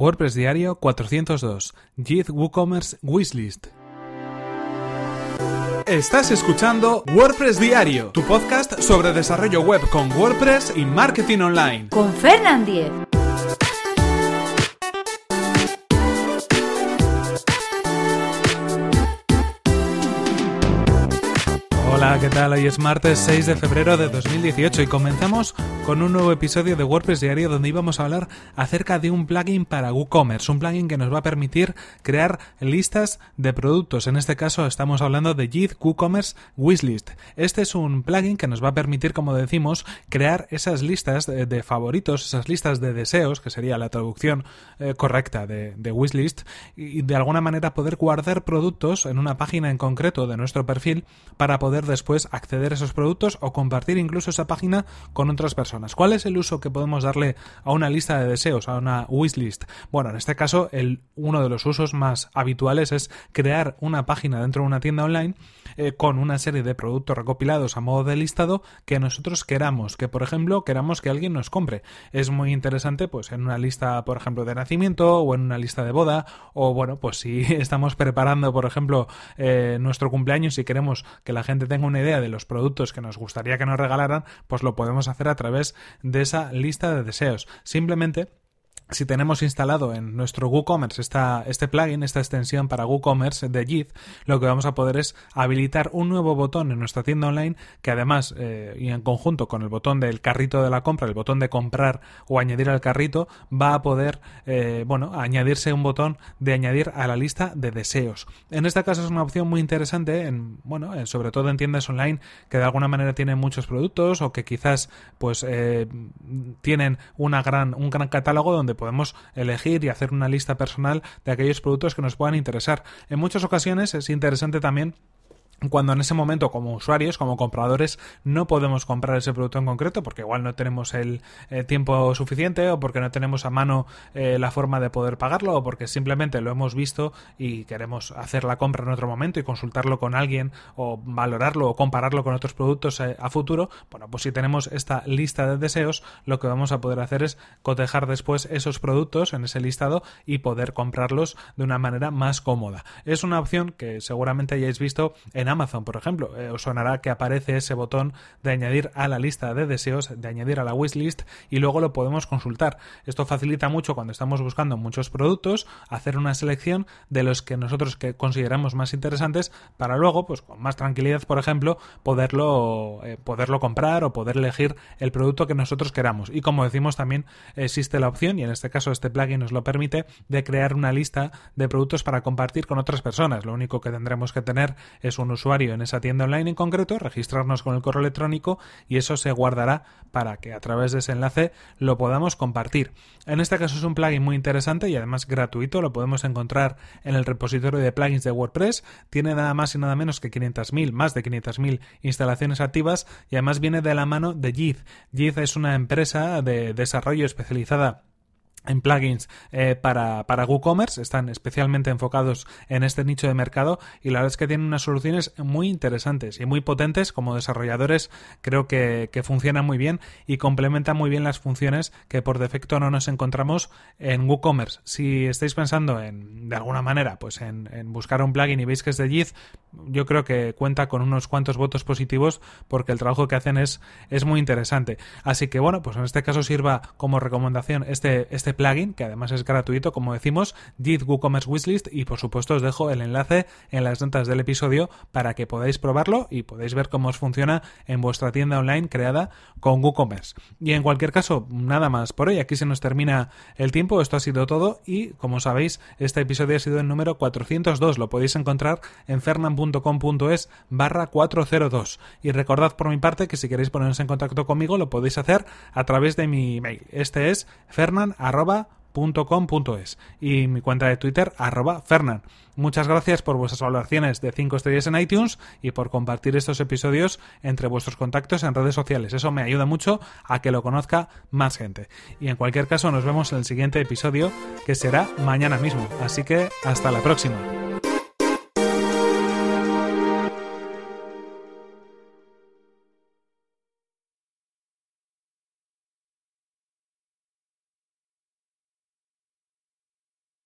WordPress Diario 402. Git WooCommerce Wishlist. Estás escuchando WordPress Diario, tu podcast sobre desarrollo web con WordPress y marketing online. Con Fernand Diez. Hola, ¿qué tal? Hoy es martes 6 de febrero de 2018 y comenzamos con un nuevo episodio de WordPress Diario donde íbamos a hablar acerca de un plugin para WooCommerce, un plugin que nos va a permitir crear listas de productos. En este caso estamos hablando de Git WooCommerce Wishlist. Este es un plugin que nos va a permitir, como decimos, crear esas listas de, favoritos, esas listas de deseos, que sería la traducción eh, correcta de, de wishlist, y de alguna manera poder guardar productos en una página en concreto de nuestro perfil para poder después acceder a esos productos o compartir incluso esa página con otras personas. ¿Cuál es el uso que podemos darle a una lista de deseos, a una wishlist? Bueno, en este caso, el, uno de los usos más habituales es crear una página dentro de una tienda online eh, con una serie de productos recopilados a modo de listado que nosotros queramos, que por ejemplo queramos que alguien nos compre. Es muy interesante pues en una lista, por ejemplo, de nacimiento o en una lista de boda o bueno, pues si estamos preparando, por ejemplo, eh, nuestro cumpleaños y queremos que la gente tenga una idea de los productos que nos gustaría que nos regalaran, pues lo podemos hacer a través de esa lista de deseos. Simplemente si tenemos instalado en nuestro WooCommerce esta, este plugin, esta extensión para WooCommerce de Git, lo que vamos a poder es habilitar un nuevo botón en nuestra tienda online que además, eh, y en conjunto con el botón del carrito de la compra, el botón de comprar o añadir al carrito, va a poder, eh, bueno, añadirse un botón de añadir a la lista de deseos. En este caso es una opción muy interesante, en, bueno, eh, sobre todo en tiendas online que de alguna manera tienen muchos productos o que quizás pues tienen una gran, un gran catálogo donde podemos elegir y hacer una lista personal de aquellos productos que nos puedan interesar. En muchas ocasiones es interesante también cuando en ese momento como usuarios, como compradores, no podemos comprar ese producto en concreto porque igual no tenemos el eh, tiempo suficiente o porque no tenemos a mano eh, la forma de poder pagarlo o porque simplemente lo hemos visto y queremos hacer la compra en otro momento y consultarlo con alguien o valorarlo o compararlo con otros productos eh, a futuro, bueno, pues si tenemos esta lista de deseos, lo que vamos a poder hacer es cotejar después esos productos en ese listado y poder comprarlos de una manera más cómoda. Es una opción que seguramente hayáis visto en Amazon, por ejemplo. Eh, os sonará que aparece ese botón de añadir a la lista de deseos, de añadir a la wishlist y luego lo podemos consultar. Esto facilita mucho cuando estamos buscando muchos productos, hacer una selección de los que nosotros que consideramos más interesantes para luego, pues con más tranquilidad, por ejemplo, poderlo, eh, poderlo comprar o poder elegir el producto que nosotros queramos. Y como decimos, también existe la opción, y en este caso este plugin nos lo permite, de crear una lista de productos para compartir con otras personas. Lo único que tendremos que tener es un usuario en esa tienda online en concreto, registrarnos con el correo electrónico y eso se guardará para que a través de ese enlace lo podamos compartir. En este caso es un plugin muy interesante y además gratuito, lo podemos encontrar en el repositorio de plugins de WordPress, tiene nada más y nada menos que 500.000, más de 500.000 instalaciones activas y además viene de la mano de Jith. Jith es una empresa de desarrollo especializada en plugins eh, para, para WooCommerce, están especialmente enfocados en este nicho de mercado y la verdad es que tienen unas soluciones muy interesantes y muy potentes como desarrolladores creo que, que funcionan muy bien y complementan muy bien las funciones que por defecto no nos encontramos en WooCommerce. Si estáis pensando en, de alguna manera, pues en, en buscar un plugin y veis que es de Git, yo creo que cuenta con unos cuantos votos positivos porque el trabajo que hacen es, es muy interesante. Así que bueno, pues en este caso sirva como recomendación este, este plugin, que además es gratuito, como decimos, Git WooCommerce Wishlist, y por supuesto os dejo el enlace en las notas del episodio para que podáis probarlo y podáis ver cómo os funciona en vuestra tienda online creada con WooCommerce. Y en cualquier caso, nada más por hoy, aquí se nos termina el tiempo, esto ha sido todo y como sabéis, este episodio ha sido el número 402, lo podéis encontrar en fernan.com.es barra 402. Y recordad por mi parte que si queréis poneros en contacto conmigo lo podéis hacer a través de mi email. Este es fernan .com.es y mi cuenta de Twitter arroba Fernan. Muchas gracias por vuestras valoraciones de 5 estrellas en iTunes y por compartir estos episodios entre vuestros contactos en redes sociales. Eso me ayuda mucho a que lo conozca más gente. Y en cualquier caso nos vemos en el siguiente episodio que será mañana mismo. Así que hasta la próxima.